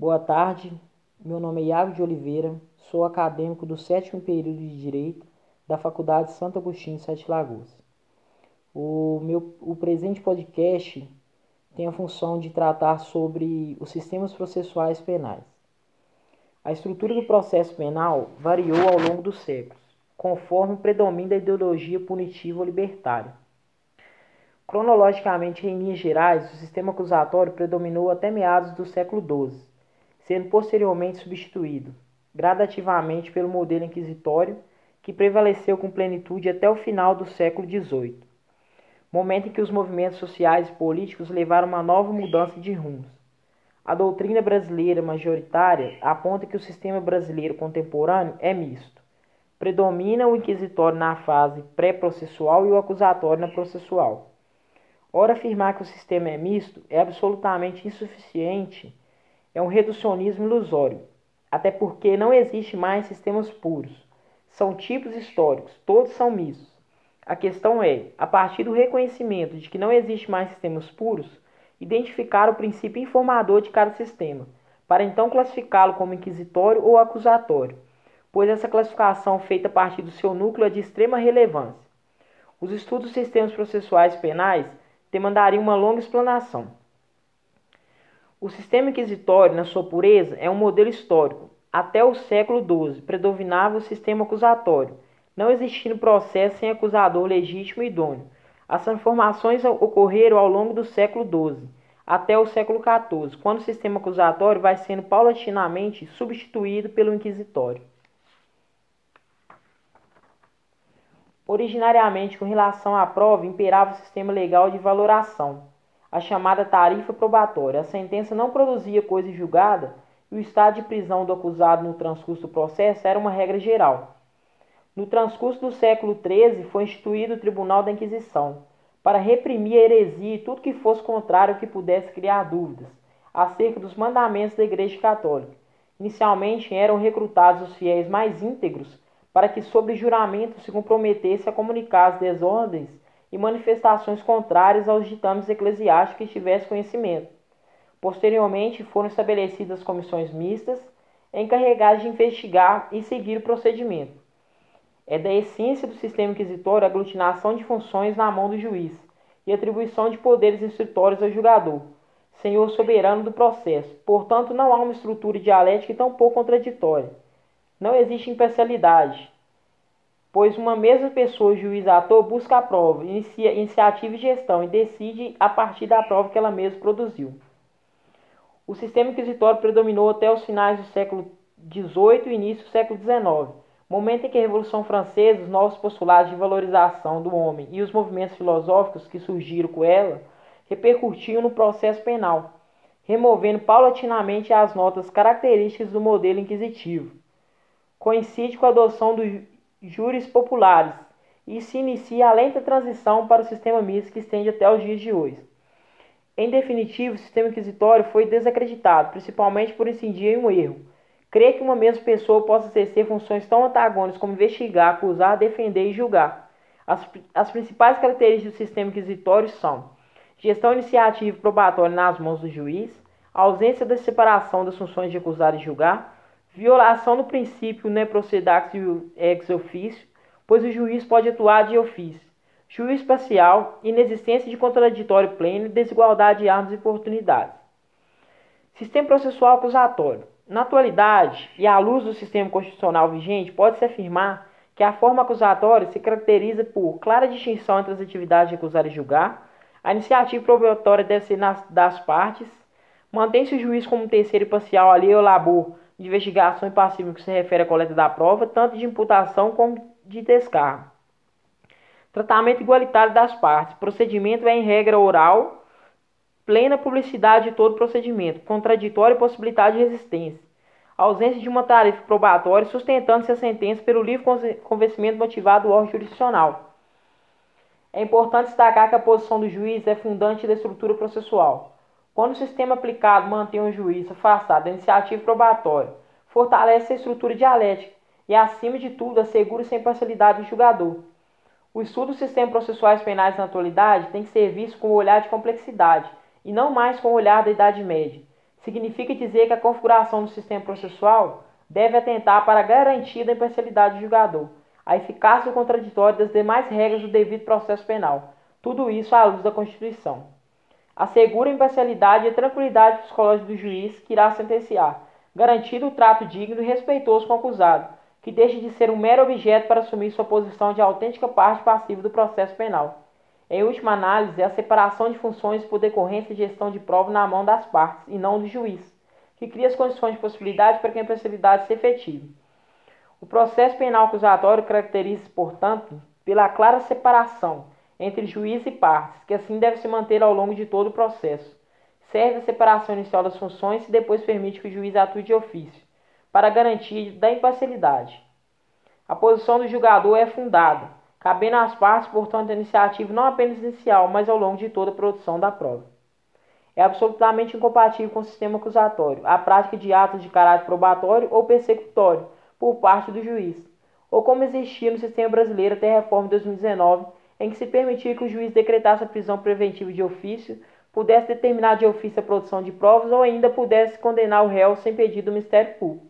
Boa tarde, meu nome é Iago de Oliveira, sou acadêmico do sétimo período de Direito da Faculdade Santo Agostinho Sete Lagoas. O, meu, o presente podcast tem a função de tratar sobre os sistemas processuais penais. A estrutura do processo penal variou ao longo dos séculos, conforme o predomínio da ideologia punitiva ou libertária. Cronologicamente, em linhas gerais, o sistema acusatório predominou até meados do século XII, sendo posteriormente substituído gradativamente pelo modelo inquisitório que prevaleceu com plenitude até o final do século XVIII, momento em que os movimentos sociais e políticos levaram uma nova mudança de rumos. A doutrina brasileira majoritária aponta que o sistema brasileiro contemporâneo é misto. Predomina o inquisitório na fase pré-processual e o acusatório na processual. Ora, afirmar que o sistema é misto é absolutamente insuficiente é um reducionismo ilusório, até porque não existe mais sistemas puros. São tipos históricos, todos são mistos. A questão é, a partir do reconhecimento de que não existe mais sistemas puros, identificar o princípio informador de cada sistema, para então classificá-lo como inquisitório ou acusatório, pois essa classificação feita a partir do seu núcleo é de extrema relevância. Os estudos dos sistemas processuais penais demandariam uma longa explanação. O sistema inquisitório, na sua pureza, é um modelo histórico. Até o século XII, predominava o sistema acusatório, não existindo processo sem acusador legítimo e idôneo. As transformações ocorreram ao longo do século XII até o século XIV, quando o sistema acusatório vai sendo paulatinamente substituído pelo inquisitório. Originariamente, com relação à prova, imperava o sistema legal de valoração a chamada tarifa probatória. A sentença não produzia coisa julgada e o estado de prisão do acusado no transcurso do processo era uma regra geral. No transcurso do século XIII foi instituído o Tribunal da Inquisição, para reprimir a heresia e tudo que fosse contrário que pudesse criar dúvidas acerca dos mandamentos da Igreja Católica. Inicialmente eram recrutados os fiéis mais íntegros para que, sob juramento, se comprometesse a comunicar as desordens e manifestações contrárias aos ditames eclesiásticos que tivesse conhecimento. Posteriormente, foram estabelecidas comissões mistas encarregadas de investigar e seguir o procedimento. É da essência do sistema inquisitório a aglutinação de funções na mão do juiz e atribuição de poderes instrutórios ao julgador, senhor soberano do processo. Portanto, não há uma estrutura dialética e tampouco contraditória. Não existe imparcialidade, pois uma mesma pessoa, juiz ator, busca a prova, inicia iniciativa e gestão e decide a partir da prova que ela mesma produziu. O sistema inquisitório predominou até os finais do século XVIII e início do século XIX, momento em que a Revolução Francesa, os novos postulados de valorização do homem e os movimentos filosóficos que surgiram com ela repercutiam no processo penal, removendo paulatinamente as notas características do modelo inquisitivo. Coincide com a adoção do júris populares e se inicia a lenta transição para o sistema misto que estende até os dias de hoje. Em definitivo, o sistema inquisitório foi desacreditado, principalmente por incidir em um erro. Crer que uma mesma pessoa possa exercer funções tão antagônicas como investigar, acusar, defender e julgar. As, as principais características do sistema inquisitório são gestão iniciativa e probatória nas mãos do juiz, ausência da separação das funções de acusar e julgar, violação do princípio ne procedax ex officio, pois o juiz pode atuar de ofício, juiz parcial, inexistência de contraditório pleno desigualdade de armas e oportunidades. Sistema processual acusatório. Na atualidade, e à luz do sistema constitucional vigente, pode-se afirmar que a forma acusatória se caracteriza por clara distinção entre as atividades de acusar e julgar, a iniciativa probatória deve ser nas, das partes, mantém-se o juiz como terceiro parcial ali ao labor de investigação e passivo que se refere à coleta da prova, tanto de imputação como de descargo. Tratamento igualitário das partes. Procedimento é em regra oral, plena publicidade de todo procedimento, contraditório e possibilidade de resistência. Ausência de uma tarefa probatória sustentando-se a sentença pelo livre convencimento motivado do órgão jurisdicional. É importante destacar que a posição do juiz é fundante da estrutura processual. Quando o sistema aplicado mantém o juiz afastado da iniciativa probatória, fortalece a estrutura dialética e, acima de tudo, assegura a imparcialidade do julgador. O estudo dos sistemas processuais penais na atualidade tem que ser visto com o olhar de complexidade e não mais com o olhar da Idade Média. significa dizer que a configuração do sistema processual deve atentar para a garantia da imparcialidade do julgador, a eficácia do contraditório das demais regras do devido processo penal, tudo isso à luz da Constituição. Assegura a imparcialidade e a tranquilidade psicológica do juiz que irá sentenciar, garantindo o trato digno e respeitoso com o acusado, que deixe de ser um mero objeto para assumir sua posição de autêntica parte passiva do processo penal. Em última análise, é a separação de funções por decorrência de gestão de prova na mão das partes e não do juiz, que cria as condições de possibilidade para que a imparcialidade se efetive. O processo penal acusatório caracteriza-se, portanto, pela clara separação entre juiz e partes, que assim deve se manter ao longo de todo o processo. Serve a separação inicial das funções e depois permite que o juiz atue de ofício, para garantia da imparcialidade. A posição do julgador é fundada, cabendo às partes, portanto, a iniciativa não apenas inicial, mas ao longo de toda a produção da prova. É absolutamente incompatível com o sistema acusatório a prática de atos de caráter probatório ou persecutório por parte do juiz, ou como existia no sistema brasileiro até a reforma de 2019, em que se permitia que o juiz decretasse a prisão preventiva de ofício, pudesse determinar de ofício a produção de provas ou ainda pudesse condenar o réu sem pedido do Ministério Público.